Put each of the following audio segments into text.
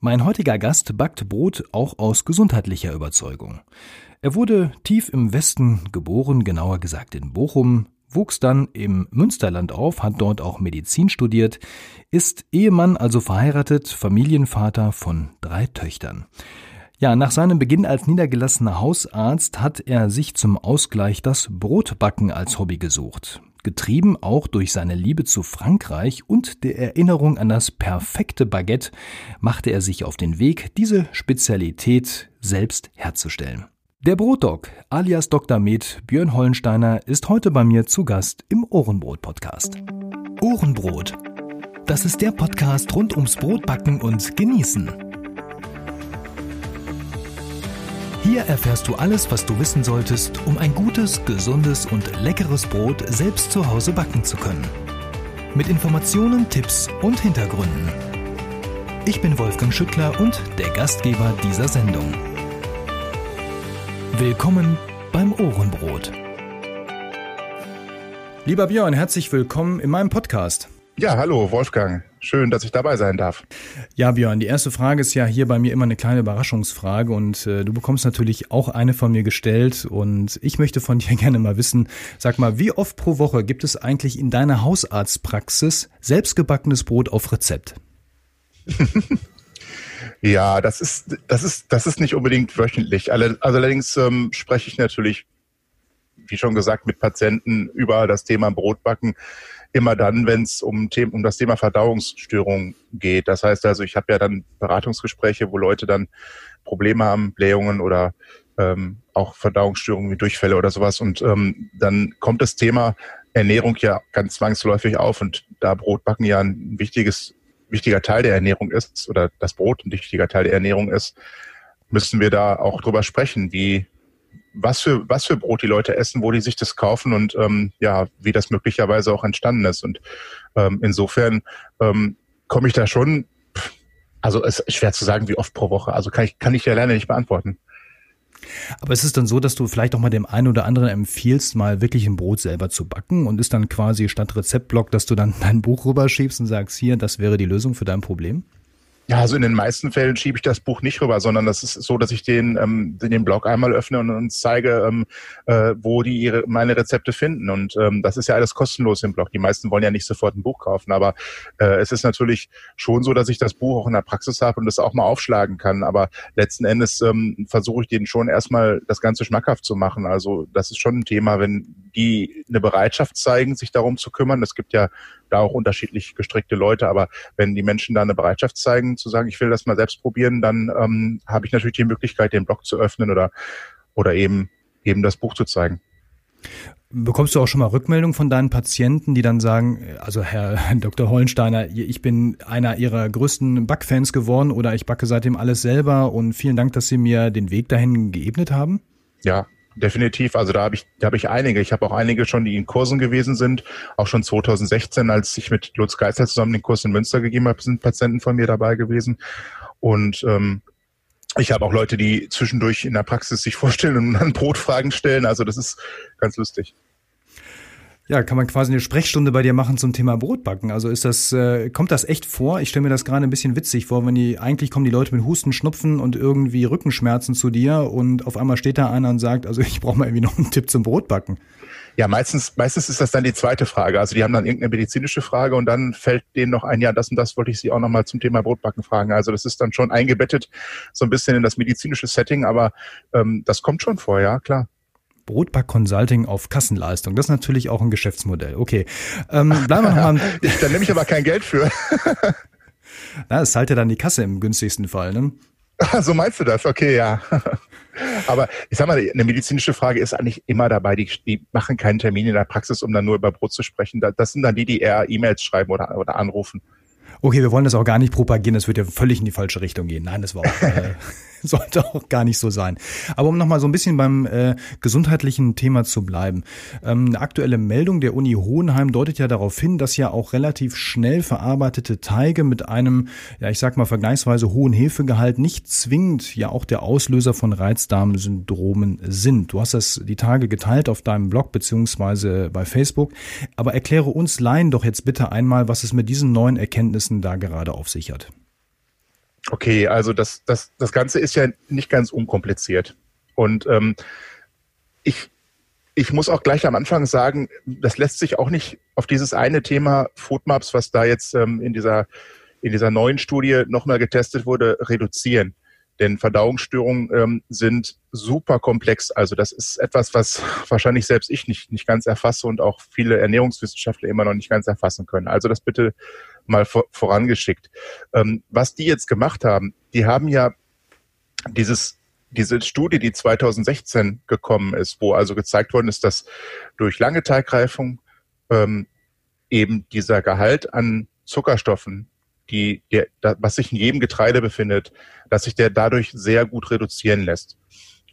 Mein heutiger Gast backt Brot auch aus gesundheitlicher Überzeugung. Er wurde tief im Westen geboren, genauer gesagt in Bochum, wuchs dann im Münsterland auf, hat dort auch Medizin studiert, ist Ehemann, also verheiratet, Familienvater von drei Töchtern. Ja, nach seinem Beginn als niedergelassener Hausarzt hat er sich zum Ausgleich das Brotbacken als Hobby gesucht getrieben auch durch seine Liebe zu Frankreich und der Erinnerung an das perfekte Baguette, machte er sich auf den Weg, diese Spezialität selbst herzustellen. Der Brotdog alias Dr. Med Björn Hollensteiner ist heute bei mir zu Gast im Ohrenbrot Podcast. Ohrenbrot. Das ist der Podcast rund ums Brotbacken und Genießen. Hier erfährst du alles, was du wissen solltest, um ein gutes, gesundes und leckeres Brot selbst zu Hause backen zu können. Mit Informationen, Tipps und Hintergründen. Ich bin Wolfgang Schüttler und der Gastgeber dieser Sendung. Willkommen beim Ohrenbrot. Lieber Björn, herzlich willkommen in meinem Podcast. Ja, hallo Wolfgang. Schön, dass ich dabei sein darf. Ja, Björn, die erste Frage ist ja hier bei mir immer eine kleine Überraschungsfrage und äh, du bekommst natürlich auch eine von mir gestellt und ich möchte von dir gerne mal wissen, sag mal, wie oft pro Woche gibt es eigentlich in deiner Hausarztpraxis selbstgebackenes Brot auf Rezept? ja, das ist, das ist, das ist nicht unbedingt wöchentlich. Also allerdings ähm, spreche ich natürlich, wie schon gesagt, mit Patienten über das Thema Brotbacken immer dann, wenn es um, um das Thema Verdauungsstörung geht. Das heißt also, ich habe ja dann Beratungsgespräche, wo Leute dann Probleme haben, Blähungen oder ähm, auch Verdauungsstörungen wie Durchfälle oder sowas. Und ähm, dann kommt das Thema Ernährung ja ganz zwangsläufig auf. Und da Brotbacken ja ein wichtiges, wichtiger Teil der Ernährung ist oder das Brot ein wichtiger Teil der Ernährung ist, müssen wir da auch drüber sprechen, wie was für, was für Brot die Leute essen, wo die sich das kaufen und ähm, ja, wie das möglicherweise auch entstanden ist. Und ähm, insofern ähm, komme ich da schon, also es ist schwer zu sagen, wie oft pro Woche. Also kann ich, kann ich ja leider nicht beantworten. Aber ist es dann so, dass du vielleicht auch mal dem einen oder anderen empfiehlst, mal wirklich ein Brot selber zu backen und ist dann quasi statt Rezeptblock, dass du dann dein Buch rüberschiebst und sagst, hier, das wäre die Lösung für dein Problem? Ja, also in den meisten Fällen schiebe ich das Buch nicht rüber, sondern das ist so, dass ich den, ähm, den Blog einmal öffne und uns zeige, ähm, äh, wo die ihre meine Rezepte finden. Und ähm, das ist ja alles kostenlos im Blog. Die meisten wollen ja nicht sofort ein Buch kaufen, aber äh, es ist natürlich schon so, dass ich das Buch auch in der Praxis habe und das auch mal aufschlagen kann. Aber letzten Endes ähm, versuche ich denen schon erstmal das Ganze schmackhaft zu machen. Also das ist schon ein Thema, wenn die eine Bereitschaft zeigen, sich darum zu kümmern. Es gibt ja da auch unterschiedlich gestrickte Leute, aber wenn die Menschen da eine Bereitschaft zeigen, zu sagen, ich will das mal selbst probieren, dann ähm, habe ich natürlich die Möglichkeit, den Blog zu öffnen oder, oder eben, eben das Buch zu zeigen. Bekommst du auch schon mal Rückmeldungen von deinen Patienten, die dann sagen, also Herr Dr. Hollensteiner, ich bin einer Ihrer größten Backfans geworden oder ich backe seitdem alles selber und vielen Dank, dass Sie mir den Weg dahin geebnet haben? Ja, definitiv. Also da habe ich, da habe ich einige. Ich habe auch einige schon, die in Kursen gewesen sind. Auch schon 2016, als ich mit Lutz Geister zusammen den Kurs in Münster gegeben habe, sind Patienten von mir dabei gewesen. Und ähm, ich habe auch Leute, die zwischendurch in der Praxis sich vorstellen und dann Brotfragen stellen. Also das ist ganz lustig. Ja, kann man quasi eine Sprechstunde bei dir machen zum Thema Brotbacken. Also ist das, äh, kommt das echt vor? Ich stelle mir das gerade ein bisschen witzig vor, wenn die, eigentlich kommen die Leute mit Husten, Schnupfen und irgendwie Rückenschmerzen zu dir und auf einmal steht da einer und sagt, also ich brauche mal irgendwie noch einen Tipp zum Brotbacken. Ja, meistens, meistens ist das dann die zweite Frage. Also die haben dann irgendeine medizinische Frage und dann fällt denen noch ein, ja, das und das wollte ich Sie auch nochmal zum Thema Brotbacken fragen. Also das ist dann schon eingebettet so ein bisschen in das medizinische Setting, aber ähm, das kommt schon vor, ja, klar. Brotback Consulting auf Kassenleistung. Das ist natürlich auch ein Geschäftsmodell. Okay. Ähm, bleiben wir nochmal. da nehme ich aber kein Geld für. Na, es zahlt ja dann die Kasse im günstigsten Fall, ne? so meinst du das? Okay, ja. Aber ich sag mal, eine medizinische Frage ist eigentlich immer dabei. Die, die machen keinen Termin in der Praxis, um dann nur über Brot zu sprechen. Das sind dann die, die eher E-Mails schreiben oder, oder anrufen. Okay, wir wollen das auch gar nicht propagieren, das wird ja völlig in die falsche Richtung gehen. Nein, das war auch, äh, sollte auch gar nicht so sein. Aber um nochmal so ein bisschen beim äh, gesundheitlichen Thema zu bleiben. Ähm, eine aktuelle Meldung der Uni Hohenheim deutet ja darauf hin, dass ja auch relativ schnell verarbeitete Teige mit einem, ja ich sag mal, vergleichsweise hohen Hefegehalt nicht zwingend ja auch der Auslöser von Reizdarmsyndromen sind. Du hast das die Tage geteilt auf deinem Blog beziehungsweise bei Facebook. Aber erkläre uns Laien doch jetzt bitte einmal, was es mit diesen neuen Erkenntnissen da gerade auf sich hat. Okay, also das, das, das Ganze ist ja nicht ganz unkompliziert. Und ähm, ich, ich muss auch gleich am Anfang sagen, das lässt sich auch nicht auf dieses eine Thema Foodmaps, was da jetzt ähm, in dieser in dieser neuen Studie nochmal getestet wurde, reduzieren. Denn Verdauungsstörungen ähm, sind super komplex. Also das ist etwas, was wahrscheinlich selbst ich nicht, nicht ganz erfasse und auch viele Ernährungswissenschaftler immer noch nicht ganz erfassen können. Also das bitte mal vor, vorangeschickt. Ähm, was die jetzt gemacht haben, die haben ja dieses, diese Studie, die 2016 gekommen ist, wo also gezeigt worden ist, dass durch lange Teigreifung ähm, eben dieser Gehalt an Zuckerstoffen die, der, was sich in jedem Getreide befindet, dass sich der dadurch sehr gut reduzieren lässt.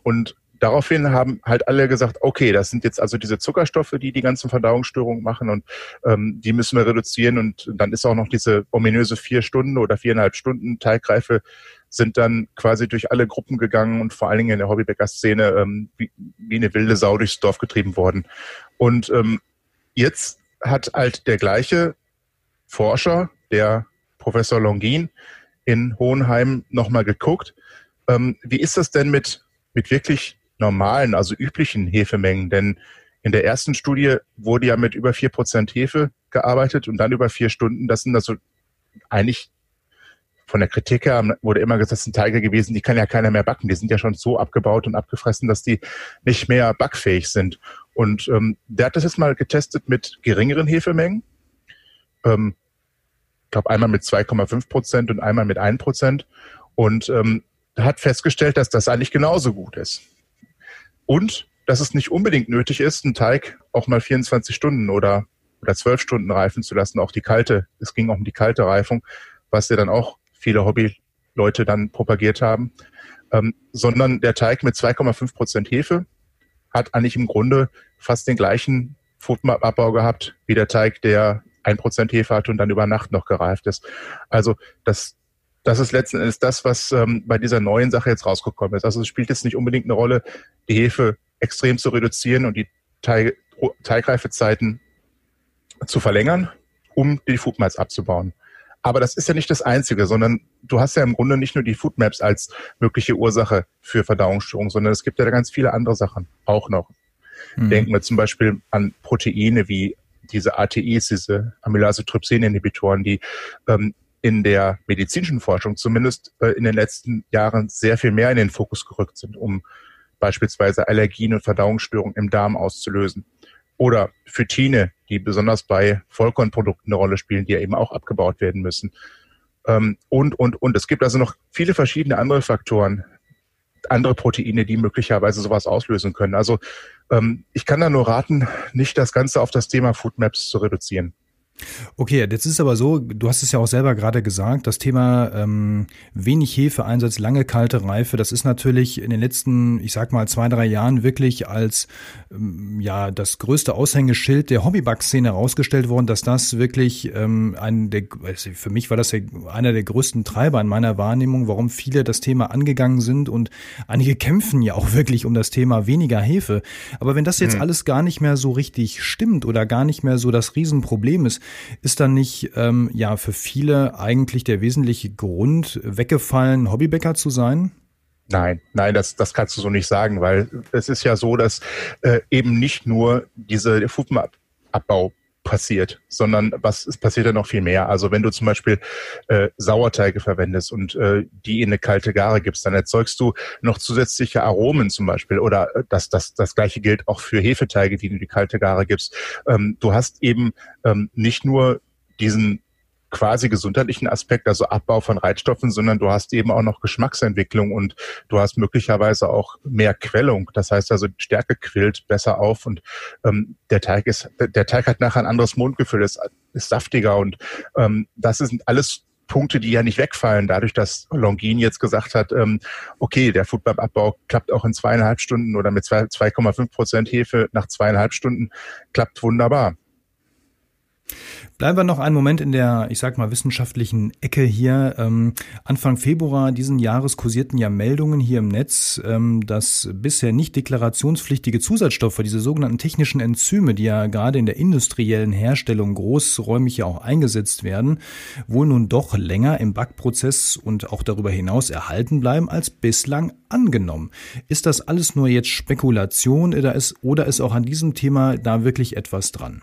Und daraufhin haben halt alle gesagt, okay, das sind jetzt also diese Zuckerstoffe, die die ganzen Verdauungsstörungen machen und ähm, die müssen wir reduzieren und dann ist auch noch diese ominöse vier Stunden oder viereinhalb Stunden Teigreife sind dann quasi durch alle Gruppen gegangen und vor allen Dingen in der Hobbybäcker-Szene ähm, wie, wie eine wilde Sau durchs Dorf getrieben worden. Und ähm, jetzt hat halt der gleiche Forscher, der Professor Longin in Hohenheim nochmal geguckt. Ähm, wie ist das denn mit, mit wirklich normalen, also üblichen Hefemengen? Denn in der ersten Studie wurde ja mit über vier Prozent Hefe gearbeitet und dann über vier Stunden. Das sind also eigentlich von der Kritik her wurde immer gesagt, das sind Teige gewesen, die kann ja keiner mehr backen. Die sind ja schon so abgebaut und abgefressen, dass die nicht mehr backfähig sind. Und ähm, der hat das jetzt mal getestet mit geringeren Hefemengen. Ähm, glaube einmal mit 2,5 Prozent und einmal mit 1 Prozent und ähm, hat festgestellt, dass das eigentlich genauso gut ist. Und dass es nicht unbedingt nötig ist, einen Teig auch mal 24 Stunden oder, oder 12 Stunden reifen zu lassen, auch die kalte, es ging auch um die kalte Reifung, was ja dann auch viele Hobbyleute dann propagiert haben, ähm, sondern der Teig mit 2,5 Prozent Hefe hat eigentlich im Grunde fast den gleichen Foodmap-Abbau gehabt wie der Teig, der ein Prozent Hefe hat und dann über Nacht noch gereift ist. Also das, das ist letzten Endes das, was ähm, bei dieser neuen Sache jetzt rausgekommen ist. Also es spielt jetzt nicht unbedingt eine Rolle, die Hefe extrem zu reduzieren und die Teig, Teigreifezeiten zu verlängern, um die Foodmaps abzubauen. Aber das ist ja nicht das Einzige, sondern du hast ja im Grunde nicht nur die Foodmaps als mögliche Ursache für Verdauungsstörungen, sondern es gibt ja ganz viele andere Sachen auch noch. Mhm. Denken wir zum Beispiel an Proteine wie diese ATIs, diese Amylase-Trypsin-Inhibitoren, die ähm, in der medizinischen Forschung zumindest äh, in den letzten Jahren sehr viel mehr in den Fokus gerückt sind, um beispielsweise Allergien und Verdauungsstörungen im Darm auszulösen. Oder Phytine, die besonders bei Vollkornprodukten eine Rolle spielen, die ja eben auch abgebaut werden müssen. Ähm, und, und, und. Es gibt also noch viele verschiedene andere Faktoren, andere Proteine, die möglicherweise sowas auslösen können. Also ähm, ich kann da nur raten, nicht das Ganze auf das Thema Foodmaps zu reduzieren. Okay, jetzt ist aber so, du hast es ja auch selber gerade gesagt, das Thema ähm, wenig Hefeeinsatz, lange kalte Reife, das ist natürlich in den letzten, ich sag mal, zwei, drei Jahren wirklich als ähm, ja das größte Aushängeschild der Hobbyback-Szene herausgestellt worden, dass das wirklich ähm, ein der, für mich war das ja einer der größten Treiber in meiner Wahrnehmung, warum viele das Thema angegangen sind und einige kämpfen ja auch wirklich um das Thema weniger Hefe. Aber wenn das jetzt hm. alles gar nicht mehr so richtig stimmt oder gar nicht mehr so das Riesenproblem ist, ist dann nicht ähm, ja für viele eigentlich der wesentliche Grund weggefallen, Hobbybäcker zu sein? Nein, nein, das, das kannst du so nicht sagen, weil es ist ja so, dass äh, eben nicht nur diese Fupenabbau passiert, sondern was es passiert ja noch viel mehr. Also wenn du zum Beispiel äh, Sauerteige verwendest und äh, die in eine kalte Gare gibst, dann erzeugst du noch zusätzliche Aromen zum Beispiel. Oder äh, das, das, das gleiche gilt auch für Hefeteige, die du in die kalte Gare gibst. Ähm, du hast eben ähm, nicht nur diesen quasi gesundheitlichen Aspekt, also Abbau von Reizstoffen, sondern du hast eben auch noch Geschmacksentwicklung und du hast möglicherweise auch mehr Quellung. Das heißt also, die Stärke quillt besser auf und ähm, der Teig ist, der Teig hat nachher ein anderes Mundgefühl, ist, ist saftiger und ähm, das sind alles Punkte, die ja nicht wegfallen, dadurch, dass Longin jetzt gesagt hat, ähm, okay, der Foodbab-Abbau klappt auch in zweieinhalb Stunden oder mit 2,5 Prozent Hefe nach zweieinhalb Stunden, klappt wunderbar. Bleiben wir noch einen Moment in der, ich sag mal, wissenschaftlichen Ecke hier. Ähm, Anfang Februar diesen Jahres kursierten ja Meldungen hier im Netz, ähm, dass bisher nicht deklarationspflichtige Zusatzstoffe, diese sogenannten technischen Enzyme, die ja gerade in der industriellen Herstellung großräumig ja auch eingesetzt werden, wohl nun doch länger im Backprozess und auch darüber hinaus erhalten bleiben als bislang angenommen. Ist das alles nur jetzt Spekulation oder ist, oder ist auch an diesem Thema da wirklich etwas dran?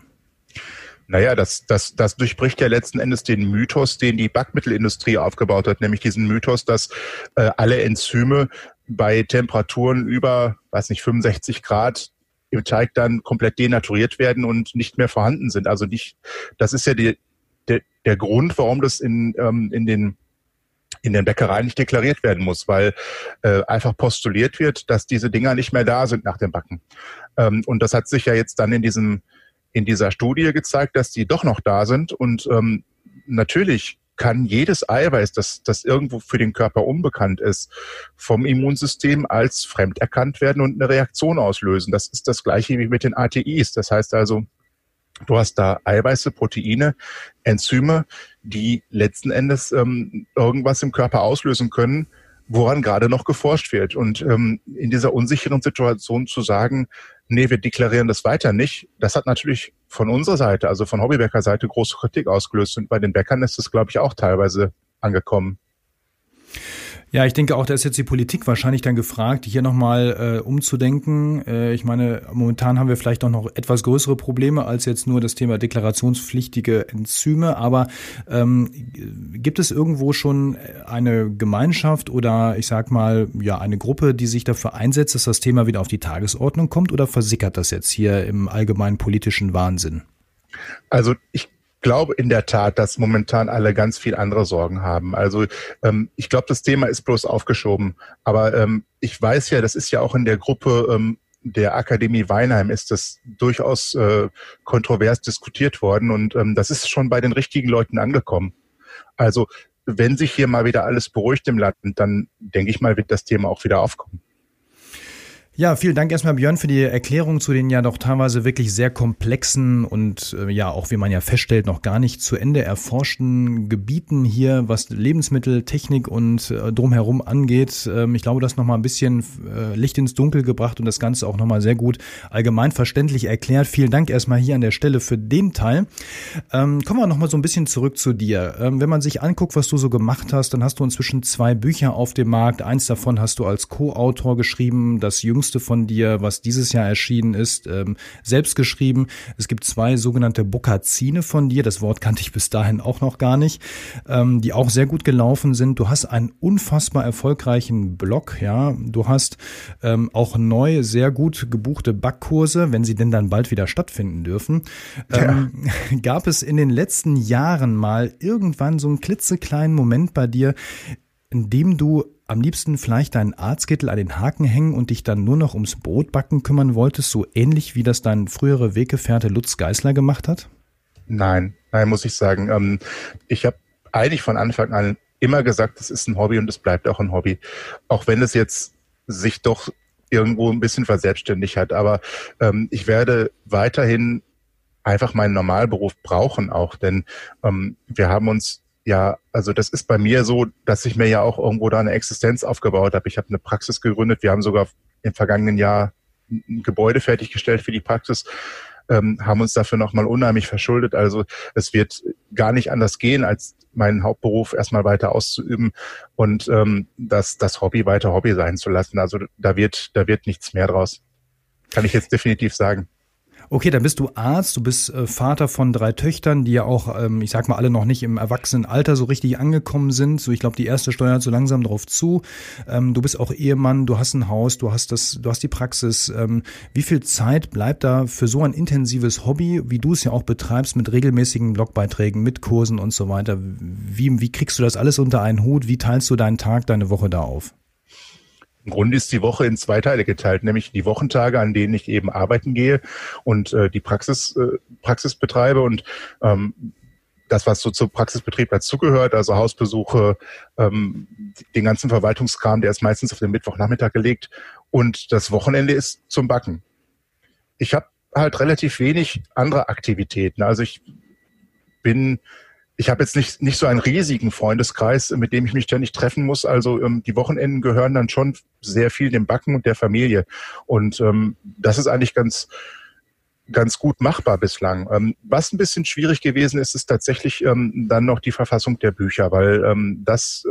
Naja, das, das, das durchbricht ja letzten Endes den Mythos, den die Backmittelindustrie aufgebaut hat, nämlich diesen Mythos, dass äh, alle Enzyme bei Temperaturen über, weiß nicht, 65 Grad im Teig dann komplett denaturiert werden und nicht mehr vorhanden sind. Also nicht, das ist ja die, der, der Grund, warum das in, ähm, in den in den Bäckereien nicht deklariert werden muss, weil äh, einfach postuliert wird, dass diese Dinger nicht mehr da sind nach dem Backen. Ähm, und das hat sich ja jetzt dann in diesem in dieser Studie gezeigt, dass die doch noch da sind. Und ähm, natürlich kann jedes Eiweiß, das, das irgendwo für den Körper unbekannt ist, vom Immunsystem als fremd erkannt werden und eine Reaktion auslösen. Das ist das gleiche wie mit den ATIs. Das heißt also, du hast da Eiweiße, Proteine, Enzyme, die letzten Endes ähm, irgendwas im Körper auslösen können, woran gerade noch geforscht wird. Und ähm, in dieser unsicheren Situation zu sagen, nee, wir deklarieren das weiter nicht, das hat natürlich von unserer Seite, also von Hobbybäcker-Seite, große Kritik ausgelöst. Und bei den Bäckern ist es, glaube ich, auch teilweise angekommen. Ja, ich denke auch, da ist jetzt die Politik wahrscheinlich dann gefragt, hier nochmal äh, umzudenken. Äh, ich meine, momentan haben wir vielleicht auch noch etwas größere Probleme als jetzt nur das Thema deklarationspflichtige Enzyme. Aber ähm, gibt es irgendwo schon eine Gemeinschaft oder ich sag mal, ja, eine Gruppe, die sich dafür einsetzt, dass das Thema wieder auf die Tagesordnung kommt oder versickert das jetzt hier im allgemeinen politischen Wahnsinn? Also ich glaube in der Tat, dass momentan alle ganz viel andere Sorgen haben. Also ähm, ich glaube, das Thema ist bloß aufgeschoben. Aber ähm, ich weiß ja, das ist ja auch in der Gruppe ähm, der Akademie Weinheim ist das durchaus äh, kontrovers diskutiert worden und ähm, das ist schon bei den richtigen Leuten angekommen. Also wenn sich hier mal wieder alles beruhigt im Land, dann denke ich mal, wird das Thema auch wieder aufkommen. Ja, vielen Dank erstmal Björn für die Erklärung zu den ja doch teilweise wirklich sehr komplexen und äh, ja auch, wie man ja feststellt, noch gar nicht zu Ende erforschten Gebieten hier, was Lebensmittel, Technik und äh, drumherum angeht. Ähm, ich glaube, das nochmal ein bisschen äh, Licht ins Dunkel gebracht und das Ganze auch nochmal sehr gut allgemein verständlich erklärt. Vielen Dank erstmal hier an der Stelle für den Teil. Ähm, kommen wir nochmal so ein bisschen zurück zu dir. Ähm, wenn man sich anguckt, was du so gemacht hast, dann hast du inzwischen zwei Bücher auf dem Markt. Eins davon hast du als Co-Autor geschrieben, das jüngste jüngste von dir, was dieses Jahr erschienen ist, ähm, selbst geschrieben. Es gibt zwei sogenannte Bokazine von dir. Das Wort kannte ich bis dahin auch noch gar nicht, ähm, die auch sehr gut gelaufen sind. Du hast einen unfassbar erfolgreichen Blog, ja. Du hast ähm, auch neu sehr gut gebuchte Backkurse, wenn sie denn dann bald wieder stattfinden dürfen. Ja. Ähm, gab es in den letzten Jahren mal irgendwann so einen klitzekleinen Moment bei dir, in dem du am liebsten vielleicht deinen Arztkittel an den Haken hängen und dich dann nur noch ums Brotbacken kümmern wolltest, so ähnlich wie das dein frühere Weggefährte Lutz Geißler gemacht hat? Nein, nein, muss ich sagen. Ähm, ich habe eigentlich von Anfang an immer gesagt, es ist ein Hobby und es bleibt auch ein Hobby. Auch wenn es jetzt sich doch irgendwo ein bisschen verselbstständigt hat. Aber ähm, ich werde weiterhin einfach meinen Normalberuf brauchen auch, denn ähm, wir haben uns ja, also das ist bei mir so, dass ich mir ja auch irgendwo da eine Existenz aufgebaut habe. Ich habe eine Praxis gegründet. Wir haben sogar im vergangenen Jahr ein Gebäude fertiggestellt für die Praxis, ähm, haben uns dafür nochmal unheimlich verschuldet. Also es wird gar nicht anders gehen, als meinen Hauptberuf erstmal weiter auszuüben und ähm, das, das Hobby weiter Hobby sein zu lassen. Also da wird, da wird nichts mehr draus. Kann ich jetzt definitiv sagen. Okay, dann bist du Arzt, du bist äh, Vater von drei Töchtern, die ja auch, ähm, ich sag mal, alle noch nicht im Erwachsenenalter so richtig angekommen sind. So, ich glaube, die erste steuert so langsam drauf zu. Ähm, du bist auch Ehemann, du hast ein Haus, du hast das, du hast die Praxis. Ähm, wie viel Zeit bleibt da für so ein intensives Hobby, wie du es ja auch betreibst, mit regelmäßigen Blogbeiträgen, mit Kursen und so weiter? Wie, wie kriegst du das alles unter einen Hut? Wie teilst du deinen Tag, deine Woche da auf? Im Grunde ist die Woche in zwei Teile geteilt, nämlich die Wochentage, an denen ich eben arbeiten gehe und äh, die Praxis, äh, Praxis betreibe und ähm, das, was so zum Praxisbetrieb dazugehört, also Hausbesuche, ähm, den ganzen Verwaltungskram, der ist meistens auf den Mittwochnachmittag gelegt und das Wochenende ist zum Backen. Ich habe halt relativ wenig andere Aktivitäten. Also ich bin ich habe jetzt nicht, nicht so einen riesigen Freundeskreis, mit dem ich mich ständig treffen muss. Also ähm, die Wochenenden gehören dann schon sehr viel dem Backen und der Familie. Und ähm, das ist eigentlich ganz, ganz gut machbar bislang. Ähm, was ein bisschen schwierig gewesen ist, ist tatsächlich ähm, dann noch die Verfassung der Bücher, weil ähm, das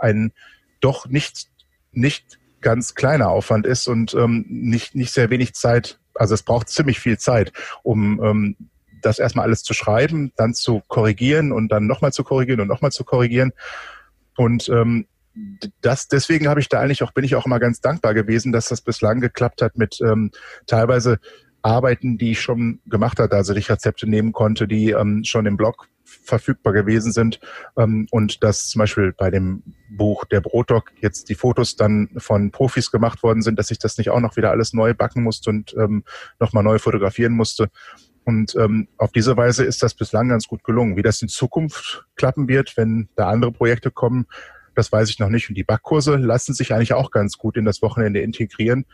ein doch nicht, nicht ganz kleiner Aufwand ist und ähm, nicht, nicht sehr wenig Zeit. Also es braucht ziemlich viel Zeit, um ähm, das erstmal alles zu schreiben, dann zu korrigieren und dann nochmal zu korrigieren und nochmal zu korrigieren. Und ähm, das, deswegen habe ich da eigentlich auch, bin ich auch immer ganz dankbar gewesen, dass das bislang geklappt hat mit ähm, teilweise Arbeiten, die ich schon gemacht hatte, also ich Rezepte nehmen konnte, die ähm, schon im Blog verfügbar gewesen sind ähm, und dass zum Beispiel bei dem Buch Der Brotdoc jetzt die Fotos dann von Profis gemacht worden sind, dass ich das nicht auch noch wieder alles neu backen musste und ähm, nochmal neu fotografieren musste. Und ähm, auf diese Weise ist das bislang ganz gut gelungen. Wie das in Zukunft klappen wird, wenn da andere Projekte kommen, das weiß ich noch nicht. Und die Backkurse lassen sich eigentlich auch ganz gut in das Wochenende integrieren,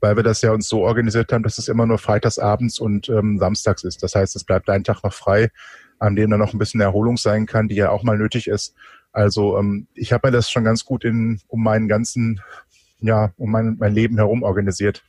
weil wir das ja uns so organisiert haben, dass es immer nur freitagsabends und ähm, samstags ist. Das heißt, es bleibt ein Tag noch frei, an dem dann noch ein bisschen Erholung sein kann, die ja auch mal nötig ist. Also ähm, ich habe mir das schon ganz gut in um meinen ganzen, ja, um mein, mein Leben herum organisiert.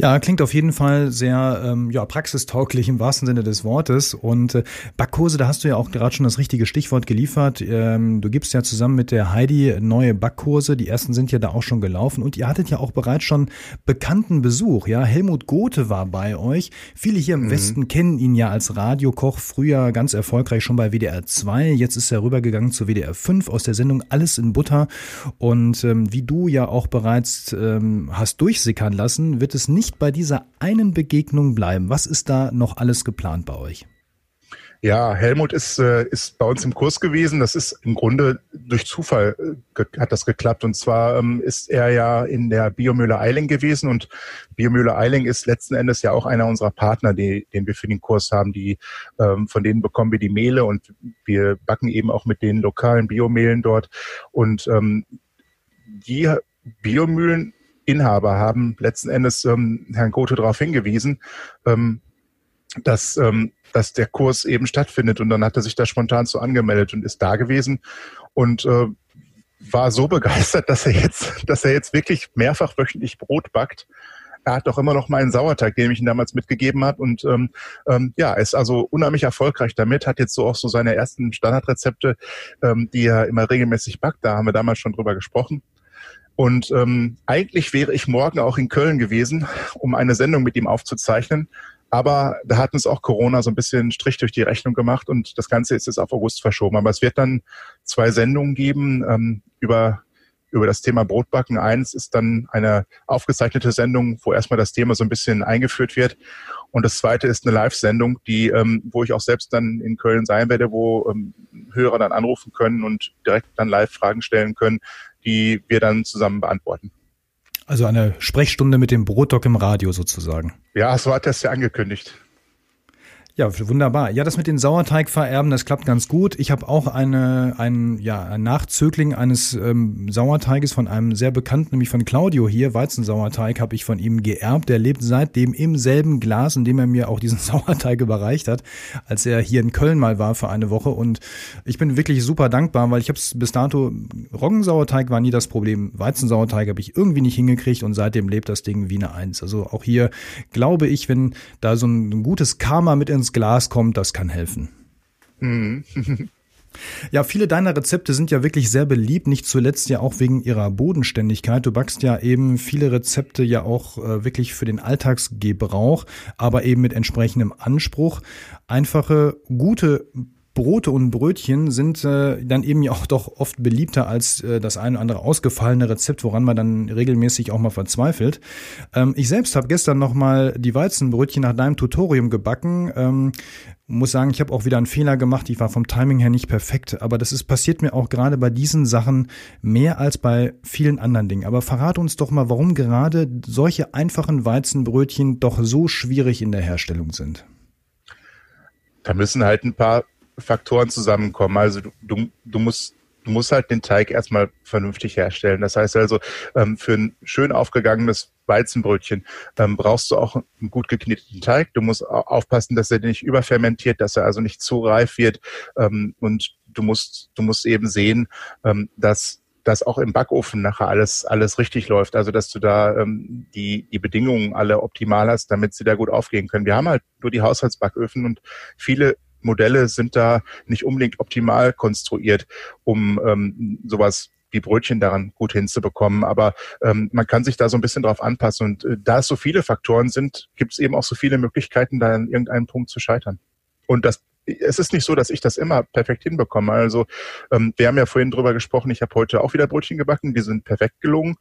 Ja, klingt auf jeden Fall sehr ähm, ja, praxistauglich im wahrsten Sinne des Wortes. Und äh, Backkurse, da hast du ja auch gerade schon das richtige Stichwort geliefert. Ähm, du gibst ja zusammen mit der Heidi neue Backkurse. Die ersten sind ja da auch schon gelaufen. Und ihr hattet ja auch bereits schon bekannten Besuch. Ja, Helmut Gothe war bei euch. Viele hier im mhm. Westen kennen ihn ja als Radiokoch. Früher ganz erfolgreich schon bei WDR 2. Jetzt ist er rübergegangen zu WDR 5 aus der Sendung Alles in Butter. Und ähm, wie du ja auch bereits ähm, hast durchsickern lassen, wird es nicht nicht bei dieser einen Begegnung bleiben? Was ist da noch alles geplant bei euch? Ja, Helmut ist, äh, ist bei uns im Kurs gewesen. Das ist im Grunde durch Zufall äh, hat das geklappt. Und zwar ähm, ist er ja in der Biomühle Eiling gewesen und Biomühle Eiling ist letzten Endes ja auch einer unserer Partner, die, den wir für den Kurs haben. Die, ähm, von denen bekommen wir die Mehle und wir backen eben auch mit den lokalen Biomehlen dort. Und ähm, die Biomühlen Inhaber haben letzten Endes ähm, Herrn Gote darauf hingewiesen, ähm, dass, ähm, dass der Kurs eben stattfindet. Und dann hat er sich da spontan so angemeldet und ist da gewesen und äh, war so begeistert, dass er jetzt, dass er jetzt wirklich mehrfach wöchentlich Brot backt. Er hat doch immer noch meinen Sauerteig, den ich ihm damals mitgegeben habe. Und ähm, ähm, ja, ist also unheimlich erfolgreich damit, hat jetzt so auch so seine ersten Standardrezepte, ähm, die er immer regelmäßig backt. Da haben wir damals schon drüber gesprochen. Und ähm, eigentlich wäre ich morgen auch in Köln gewesen, um eine Sendung mit ihm aufzuzeichnen. Aber da hat uns auch Corona so ein bisschen Strich durch die Rechnung gemacht und das Ganze ist jetzt auf August verschoben. Aber es wird dann zwei Sendungen geben ähm, über über das Thema Brotbacken. Eins ist dann eine aufgezeichnete Sendung, wo erstmal das Thema so ein bisschen eingeführt wird. Und das zweite ist eine Live-Sendung, die, ähm, wo ich auch selbst dann in Köln sein werde, wo ähm, Hörer dann anrufen können und direkt dann live Fragen stellen können, die wir dann zusammen beantworten. Also eine Sprechstunde mit dem Brotdoc im Radio sozusagen. Ja, so hat er es ja angekündigt. Ja, wunderbar. Ja, das mit den Sauerteig vererben, das klappt ganz gut. Ich habe auch eine, ein, ja, ein Nachzögling eines ähm, Sauerteiges von einem sehr bekannten, nämlich von Claudio hier. Weizensauerteig habe ich von ihm geerbt. Der lebt seitdem im selben Glas, in dem er mir auch diesen Sauerteig überreicht hat, als er hier in Köln mal war für eine Woche. Und ich bin wirklich super dankbar, weil ich habe es bis dato, Roggensauerteig war nie das Problem. Weizensauerteig habe ich irgendwie nicht hingekriegt und seitdem lebt das Ding wie eine Eins. Also auch hier glaube ich, wenn da so ein gutes Karma mit ins Glas kommt, das kann helfen. Mhm. Ja, viele deiner Rezepte sind ja wirklich sehr beliebt, nicht zuletzt ja auch wegen ihrer Bodenständigkeit. Du backst ja eben viele Rezepte ja auch äh, wirklich für den Alltagsgebrauch, aber eben mit entsprechendem Anspruch. Einfache, gute Brote und Brötchen sind äh, dann eben ja auch doch oft beliebter als äh, das ein oder andere ausgefallene Rezept, woran man dann regelmäßig auch mal verzweifelt. Ähm, ich selbst habe gestern noch mal die Weizenbrötchen nach deinem Tutorium gebacken. Ähm, muss sagen, ich habe auch wieder einen Fehler gemacht. Ich war vom Timing her nicht perfekt, aber das ist passiert mir auch gerade bei diesen Sachen mehr als bei vielen anderen Dingen. Aber verrate uns doch mal, warum gerade solche einfachen Weizenbrötchen doch so schwierig in der Herstellung sind. Da müssen halt ein paar Faktoren zusammenkommen. Also du, du, du musst du musst halt den Teig erstmal vernünftig herstellen. Das heißt also, ähm, für ein schön aufgegangenes Weizenbrötchen ähm, brauchst du auch einen gut gekneteten Teig. Du musst aufpassen, dass er nicht überfermentiert, dass er also nicht zu reif wird. Ähm, und du musst, du musst eben sehen, ähm, dass dass auch im Backofen nachher alles, alles richtig läuft. Also, dass du da ähm, die, die Bedingungen alle optimal hast, damit sie da gut aufgehen können. Wir haben halt nur die Haushaltsbacköfen und viele Modelle sind da nicht unbedingt optimal konstruiert, um ähm, sowas wie Brötchen daran gut hinzubekommen. Aber ähm, man kann sich da so ein bisschen drauf anpassen. Und äh, da es so viele Faktoren sind, gibt es eben auch so viele Möglichkeiten, da an irgendeinem Punkt zu scheitern. Und das es ist nicht so, dass ich das immer perfekt hinbekomme. Also ähm, wir haben ja vorhin drüber gesprochen, ich habe heute auch wieder Brötchen gebacken, die sind perfekt gelungen.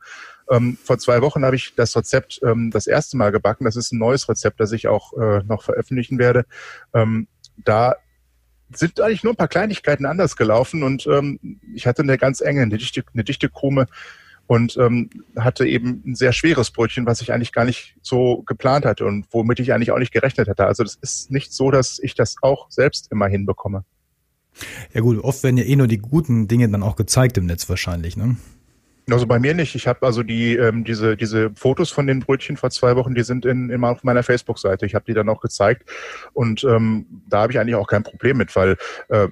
Ähm, vor zwei Wochen habe ich das Rezept ähm, das erste Mal gebacken. Das ist ein neues Rezept, das ich auch äh, noch veröffentlichen werde. Ähm, da sind eigentlich nur ein paar Kleinigkeiten anders gelaufen und ähm, ich hatte eine ganz enge, eine dichte, eine dichte Krume und ähm, hatte eben ein sehr schweres Brötchen, was ich eigentlich gar nicht so geplant hatte und womit ich eigentlich auch nicht gerechnet hatte. Also das ist nicht so, dass ich das auch selbst immer hinbekomme. Ja gut, oft werden ja eh nur die guten Dinge dann auch gezeigt im Netz wahrscheinlich, ne? Also bei mir nicht. Ich habe also die ähm, diese diese Fotos von den Brötchen vor zwei Wochen, die sind in, immer auf meiner Facebook-Seite. Ich habe die dann auch gezeigt und ähm, da habe ich eigentlich auch kein Problem mit, weil äh,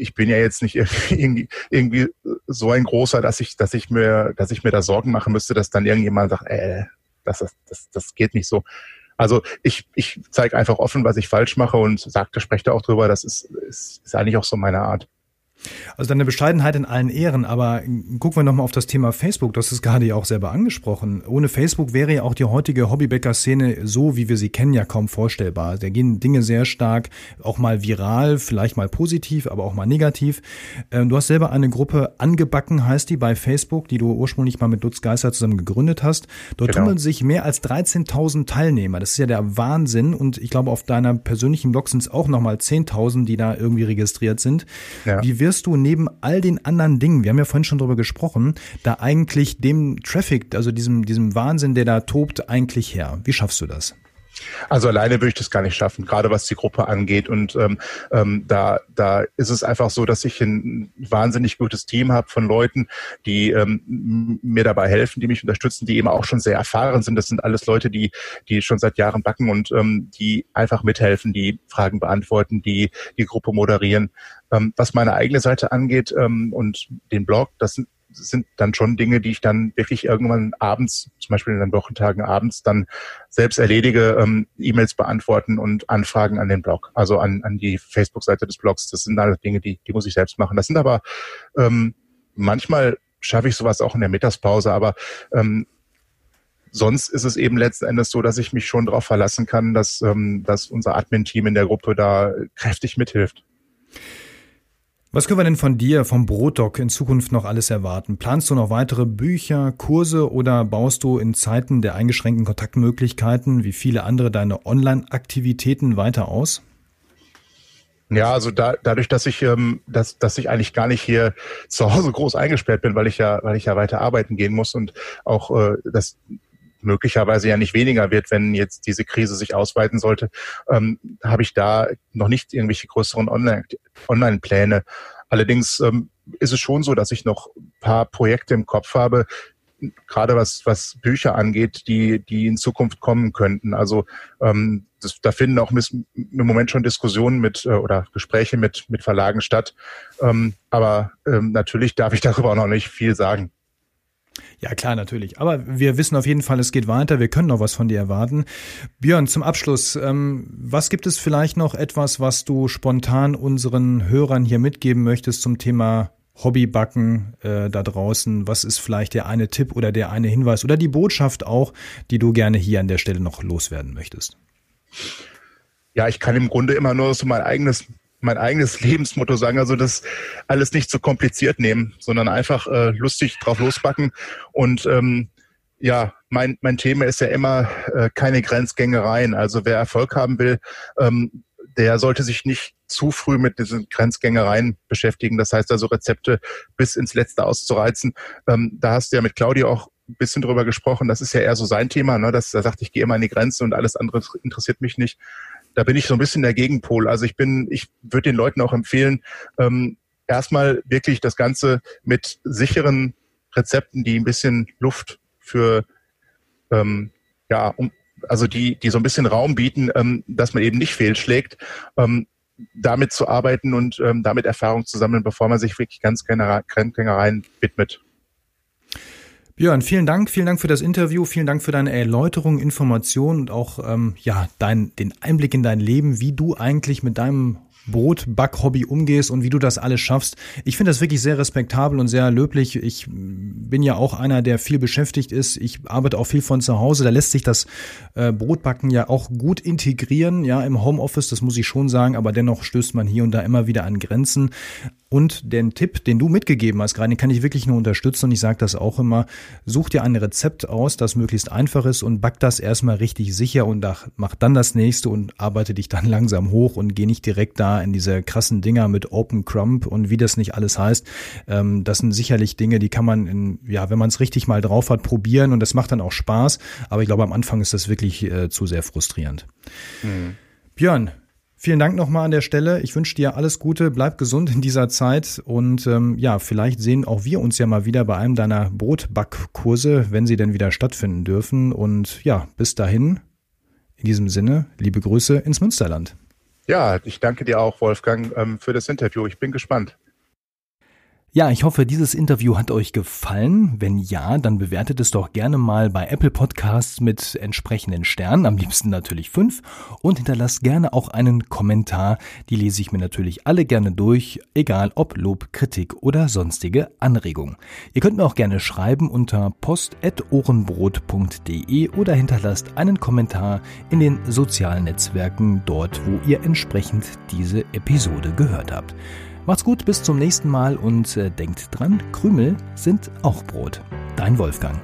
ich bin ja jetzt nicht irgendwie, irgendwie so ein großer, dass ich, dass ich mir, dass ich mir da Sorgen machen müsste, dass dann irgendjemand sagt, äh, das, das, das, das geht nicht so. Also ich, ich zeige einfach offen, was ich falsch mache und sagte, spreche da auch drüber. Das ist, ist, ist eigentlich auch so meine Art. Also deine Bescheidenheit in allen Ehren, aber gucken wir nochmal auf das Thema Facebook. Das ist gerade ja auch selber angesprochen. Ohne Facebook wäre ja auch die heutige Hobbybäcker-Szene so, wie wir sie kennen, ja kaum vorstellbar. Da gehen Dinge sehr stark, auch mal viral, vielleicht mal positiv, aber auch mal negativ. Ähm, du hast selber eine Gruppe angebacken, heißt die, bei Facebook, die du ursprünglich mal mit Lutz Geister zusammen gegründet hast. Dort genau. tummeln sich mehr als 13.000 Teilnehmer. Das ist ja der Wahnsinn. Und ich glaube, auf deiner persönlichen Blog sind es auch nochmal 10.000, die da irgendwie registriert sind. Ja. Wie wirst du neben all den anderen Dingen, wir haben ja vorhin schon drüber gesprochen, da eigentlich dem Traffic, also diesem, diesem Wahnsinn, der da tobt, eigentlich her? Wie schaffst du das? Also alleine würde ich das gar nicht schaffen, gerade was die Gruppe angeht. Und ähm, ähm, da, da ist es einfach so, dass ich ein wahnsinnig gutes Team habe von Leuten, die ähm, mir dabei helfen, die mich unterstützen, die eben auch schon sehr erfahren sind. Das sind alles Leute, die, die schon seit Jahren backen und ähm, die einfach mithelfen, die Fragen beantworten, die die Gruppe moderieren. Ähm, was meine eigene Seite angeht ähm, und den Blog, das sind sind dann schon Dinge, die ich dann wirklich irgendwann abends, zum Beispiel in den Wochentagen abends, dann selbst erledige, ähm, E-Mails beantworten und Anfragen an den Blog, also an, an die Facebook-Seite des Blogs. Das sind alles Dinge, die, die muss ich selbst machen. Das sind aber ähm, manchmal schaffe ich sowas auch in der Mittagspause, aber ähm, sonst ist es eben letzten Endes so, dass ich mich schon darauf verlassen kann, dass, ähm, dass unser Admin-Team in der Gruppe da kräftig mithilft. Was können wir denn von dir, vom Brotdoc in Zukunft noch alles erwarten? Planst du noch weitere Bücher, Kurse oder baust du in Zeiten der eingeschränkten Kontaktmöglichkeiten wie viele andere deine Online-Aktivitäten weiter aus? Ja, also da, dadurch, dass ich, ähm, dass, dass ich eigentlich gar nicht hier zu Hause groß eingesperrt bin, weil ich ja, weil ich ja weiter arbeiten gehen muss und auch äh, das möglicherweise ja nicht weniger wird, wenn jetzt diese Krise sich ausweiten sollte, ähm, habe ich da noch nicht irgendwelche größeren Online-Pläne. Online Allerdings ähm, ist es schon so, dass ich noch ein paar Projekte im Kopf habe, gerade was, was Bücher angeht, die, die in Zukunft kommen könnten. Also ähm, das, da finden auch im Moment schon Diskussionen mit äh, oder Gespräche mit, mit Verlagen statt. Ähm, aber ähm, natürlich darf ich darüber auch noch nicht viel sagen. Ja, klar, natürlich. Aber wir wissen auf jeden Fall, es geht weiter. Wir können noch was von dir erwarten. Björn, zum Abschluss, ähm, was gibt es vielleicht noch etwas, was du spontan unseren Hörern hier mitgeben möchtest zum Thema Hobbybacken äh, da draußen? Was ist vielleicht der eine Tipp oder der eine Hinweis oder die Botschaft auch, die du gerne hier an der Stelle noch loswerden möchtest? Ja, ich kann im Grunde immer nur so mein eigenes mein eigenes Lebensmotto sagen, also das alles nicht zu so kompliziert nehmen, sondern einfach äh, lustig drauf losbacken. Und ähm, ja, mein, mein Thema ist ja immer äh, keine Grenzgängereien. Also wer Erfolg haben will, ähm, der sollte sich nicht zu früh mit diesen Grenzgängereien beschäftigen. Das heißt also Rezepte bis ins Letzte auszureizen. Ähm, da hast du ja mit Claudia auch ein bisschen drüber gesprochen. Das ist ja eher so sein Thema, ne? dass er sagt, ich gehe immer an die Grenze und alles andere interessiert mich nicht da bin ich so ein bisschen der Gegenpol. Also ich bin, ich würde den Leuten auch empfehlen, ähm, erstmal wirklich das Ganze mit sicheren Rezepten, die ein bisschen Luft für ähm, ja, um, also die, die so ein bisschen Raum bieten, ähm, dass man eben nicht fehlschlägt, ähm, damit zu arbeiten und ähm, damit Erfahrung zu sammeln, bevor man sich wirklich ganz Grenzgängereien widmet. Björn, vielen Dank, vielen Dank für das Interview, vielen Dank für deine Erläuterung, Information und auch ähm, ja dein, den Einblick in dein Leben, wie du eigentlich mit deinem Brotback-Hobby umgehst und wie du das alles schaffst. Ich finde das wirklich sehr respektabel und sehr löblich. Ich bin ja auch einer, der viel beschäftigt ist. Ich arbeite auch viel von zu Hause. Da lässt sich das äh, Brotbacken ja auch gut integrieren, ja, im Homeoffice, das muss ich schon sagen, aber dennoch stößt man hier und da immer wieder an Grenzen. Und den Tipp, den du mitgegeben hast, gerade den kann ich wirklich nur unterstützen und ich sage das auch immer, such dir ein Rezept aus, das möglichst einfach ist und back das erstmal richtig sicher und mach dann das nächste und arbeite dich dann langsam hoch und geh nicht direkt da in diese krassen Dinger mit Open Crump und wie das nicht alles heißt. Ähm, das sind sicherlich Dinge, die kann man in, ja, wenn man es richtig mal drauf hat, probieren und das macht dann auch Spaß. Aber ich glaube, am Anfang ist das wirklich äh, zu sehr frustrierend. Mhm. Björn, Vielen Dank nochmal an der Stelle. Ich wünsche dir alles Gute, bleib gesund in dieser Zeit und ähm, ja, vielleicht sehen auch wir uns ja mal wieder bei einem deiner Brotbackkurse, wenn sie denn wieder stattfinden dürfen. Und ja, bis dahin, in diesem Sinne, liebe Grüße ins Münsterland. Ja, ich danke dir auch, Wolfgang, ähm, für das Interview. Ich bin gespannt. Ja, ich hoffe, dieses Interview hat euch gefallen. Wenn ja, dann bewertet es doch gerne mal bei Apple Podcasts mit entsprechenden Sternen, am liebsten natürlich fünf, und hinterlasst gerne auch einen Kommentar. Die lese ich mir natürlich alle gerne durch, egal ob Lob, Kritik oder sonstige Anregungen. Ihr könnt mir auch gerne schreiben unter post.ohrenbrot.de oder hinterlasst einen Kommentar in den sozialen Netzwerken dort, wo ihr entsprechend diese Episode gehört habt. Macht's gut, bis zum nächsten Mal und äh, denkt dran, Krümel sind auch Brot. Dein Wolfgang.